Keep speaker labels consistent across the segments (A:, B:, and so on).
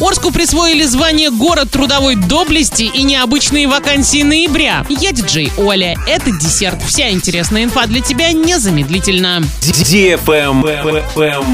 A: Орску присвоили звание «Город трудовой доблести» и необычные вакансии ноября. Я диджей Оля. Это десерт. Вся интересная инфа для тебя незамедлительно.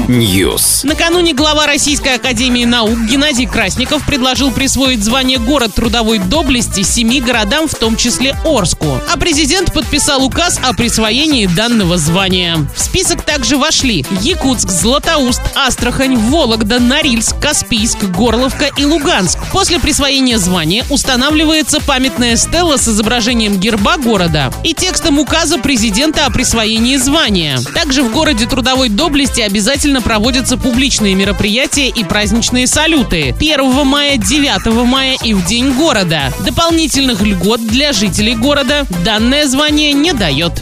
B: News.
A: Накануне глава Российской Академии Наук Геннадий Красников предложил присвоить звание «Город трудовой доблести» семи городам, в том числе Орску. А президент подписал указ о присвоении данного звания. В список также вошли Якутск, Златоуст, Астрахань, Вологда, Норильск, Каспийск, город Горловка и Луганск. После присвоения звания устанавливается памятная стела с изображением герба города и текстом указа президента о присвоении звания. Также в городе трудовой доблести обязательно проводятся публичные мероприятия и праздничные салюты 1 мая, 9 мая и в День города. Дополнительных льгот для жителей города данное звание не дает.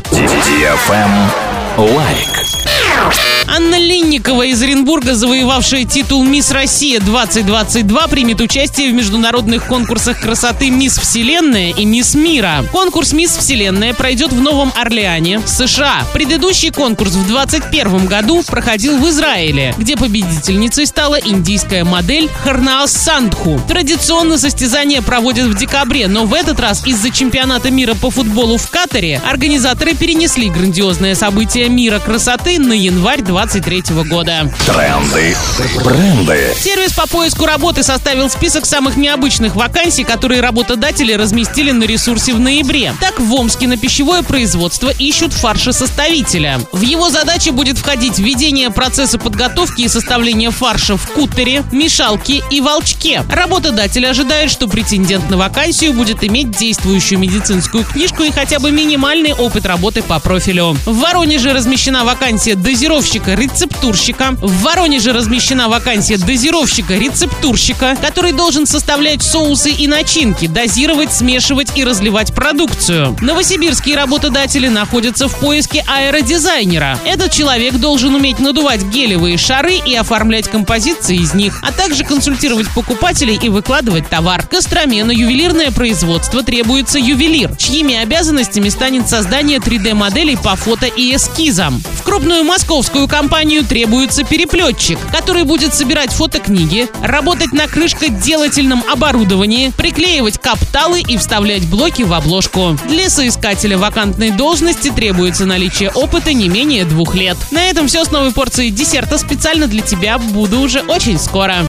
B: Лайк.
A: Анна Линникова из Оренбурга, завоевавшая титул «Мисс Россия-2022», примет участие в международных конкурсах красоты «Мисс Вселенная» и «Мисс Мира». Конкурс «Мисс Вселенная» пройдет в Новом Орлеане, США. Предыдущий конкурс в 2021 году проходил в Израиле, где победительницей стала индийская модель Харнаас Сандху. Традиционно состязание проводят в декабре, но в этот раз из-за чемпионата мира по футболу в Катаре организаторы перенесли грандиозное событие мира красоты на январь 2023 года.
B: Тренды. Бренды.
A: Сервис по поиску работы составил список самых необычных вакансий, которые работодатели разместили на ресурсе в ноябре. Так, в Омске на пищевое производство ищут фаршесоставителя. В его задачи будет входить введение процесса подготовки и составления фарша в кутере, мешалке и волчке. Работодатель ожидает, что претендент на вакансию будет иметь действующую медицинскую книжку и хотя бы минимальный опыт работы по профилю. В Воронеже размещена вакансия дозировщика-рецептурщика. В Воронеже размещена вакансия дозировщика-рецептурщика, который должен составлять соусы и начинки, дозировать, смешивать и разливать продукцию. Новосибирские работодатели находятся в поиске аэродизайнера. Этот человек должен уметь надувать гелевые шары и оформлять композиции из них, а также консультировать покупателей и выкладывать товар. Костроме на ювелирное производство требуется ювелир, чьими обязанностями станет создание 3D-моделей по фото и эскизам. В крупную московскую компанию требуется переплетчик, который будет собирать фотокниги, работать на крышкоделательном оборудовании, приклеивать капталы и вставлять блоки в обложку. Для соискателя вакантной должности требуется наличие опыта не менее двух лет. На этом все с новой порцией десерта специально для тебя. Буду уже очень скоро.